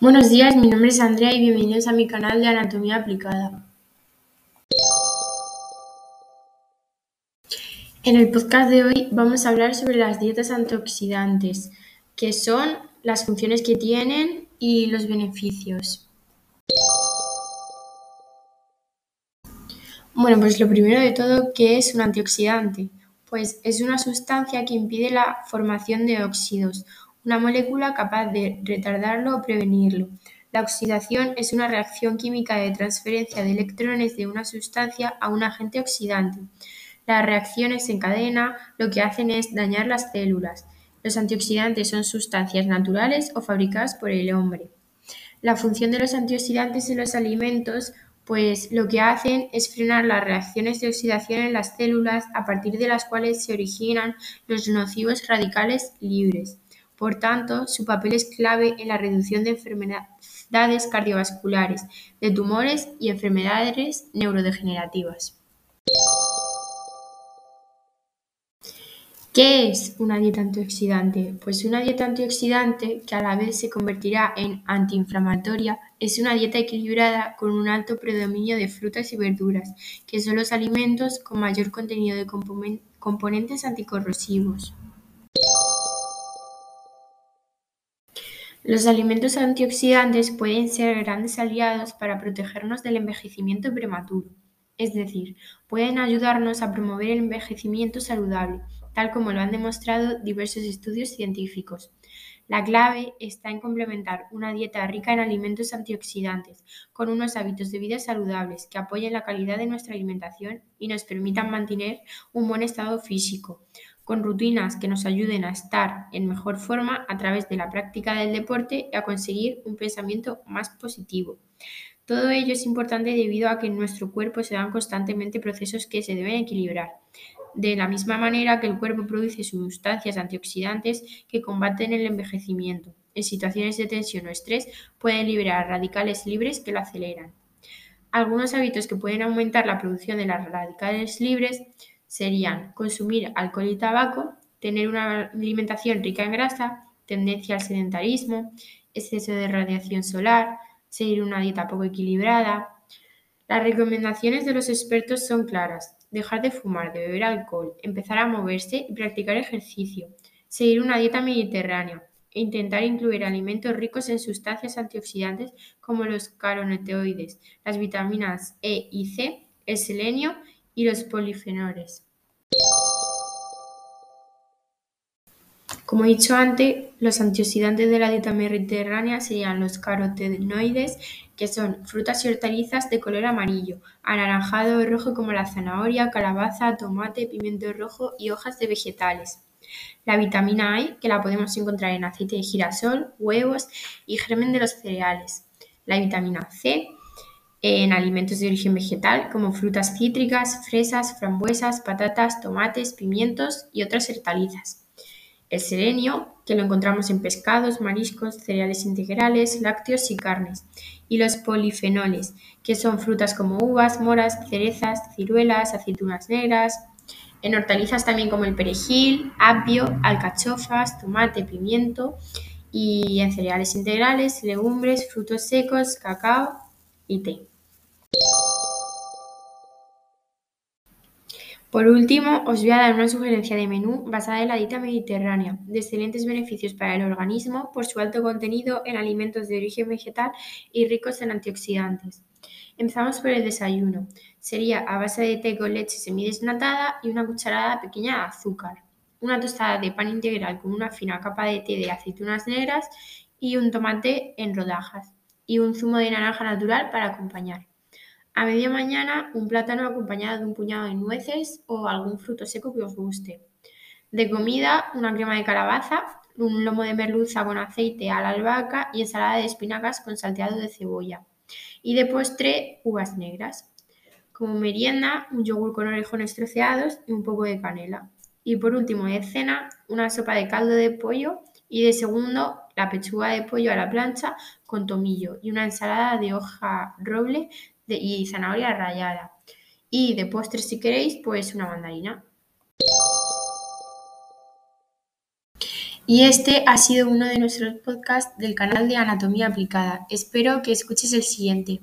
Buenos días, mi nombre es Andrea y bienvenidos a mi canal de Anatomía Aplicada. En el podcast de hoy vamos a hablar sobre las dietas antioxidantes, qué son, las funciones que tienen y los beneficios. Bueno, pues lo primero de todo, ¿qué es un antioxidante? Pues es una sustancia que impide la formación de óxidos, una molécula capaz de retardarlo o prevenirlo. La oxidación es una reacción química de transferencia de electrones de una sustancia a un agente oxidante. Las reacciones en cadena lo que hacen es dañar las células. Los antioxidantes son sustancias naturales o fabricadas por el hombre. La función de los antioxidantes en los alimentos pues lo que hacen es frenar las reacciones de oxidación en las células a partir de las cuales se originan los nocivos radicales libres. Por tanto, su papel es clave en la reducción de enfermedades cardiovasculares, de tumores y enfermedades neurodegenerativas. ¿Qué es una dieta antioxidante? Pues una dieta antioxidante, que a la vez se convertirá en antiinflamatoria, es una dieta equilibrada con un alto predominio de frutas y verduras, que son los alimentos con mayor contenido de componentes anticorrosivos. Los alimentos antioxidantes pueden ser grandes aliados para protegernos del envejecimiento prematuro, es decir, pueden ayudarnos a promover el envejecimiento saludable, tal como lo han demostrado diversos estudios científicos. La clave está en complementar una dieta rica en alimentos antioxidantes con unos hábitos de vida saludables que apoyen la calidad de nuestra alimentación y nos permitan mantener un buen estado físico, con rutinas que nos ayuden a estar en mejor forma a través de la práctica del deporte y a conseguir un pensamiento más positivo. Todo ello es importante debido a que en nuestro cuerpo se dan constantemente procesos que se deben equilibrar. De la misma manera que el cuerpo produce sustancias antioxidantes que combaten el envejecimiento. En situaciones de tensión o estrés pueden liberar radicales libres que lo aceleran. Algunos hábitos que pueden aumentar la producción de las radicales libres serían consumir alcohol y tabaco, tener una alimentación rica en grasa, tendencia al sedentarismo, exceso de radiación solar, seguir una dieta poco equilibrada. Las recomendaciones de los expertos son claras. Dejar de fumar, de beber alcohol, empezar a moverse y practicar ejercicio. Seguir una dieta mediterránea e intentar incluir alimentos ricos en sustancias antioxidantes como los carotenoides, las vitaminas E y C, el selenio y los polifenoles. Como he dicho antes, los antioxidantes de la dieta mediterránea serían los carotenoides, que son frutas y hortalizas de color amarillo, anaranjado o rojo como la zanahoria, calabaza, tomate, pimiento rojo y hojas de vegetales. La vitamina E, que la podemos encontrar en aceite de girasol, huevos y germen de los cereales. La vitamina C, en alimentos de origen vegetal como frutas cítricas, fresas, frambuesas, patatas, tomates, pimientos y otras hortalizas. El selenio, que lo encontramos en pescados, mariscos, cereales integrales, lácteos y carnes. Y los polifenoles, que son frutas como uvas, moras, cerezas, ciruelas, aceitunas negras. En hortalizas también como el perejil, apio, alcachofas, tomate, pimiento. Y en cereales integrales, legumbres, frutos secos, cacao y té. Por último, os voy a dar una sugerencia de menú basada en la dieta mediterránea, de excelentes beneficios para el organismo por su alto contenido en alimentos de origen vegetal y ricos en antioxidantes. Empezamos por el desayuno. Sería a base de té con leche semidesnatada y una cucharada pequeña de azúcar. Una tostada de pan integral con una fina capa de té de aceitunas negras y un tomate en rodajas. Y un zumo de naranja natural para acompañar. A media mañana, un plátano acompañado de un puñado de nueces o algún fruto seco que os guste. De comida, una crema de calabaza, un lomo de merluza con aceite a la albahaca y ensalada de espinacas con salteado de cebolla. Y de postre, uvas negras. Como merienda, un yogur con orejones troceados y un poco de canela. Y por último, de cena, una sopa de caldo de pollo y de segundo, la pechuga de pollo a la plancha con tomillo y una ensalada de hoja roble y zanahoria rallada. Y de postre, si queréis, pues una mandarina. Y este ha sido uno de nuestros podcasts del canal de Anatomía Aplicada. Espero que escuches el siguiente.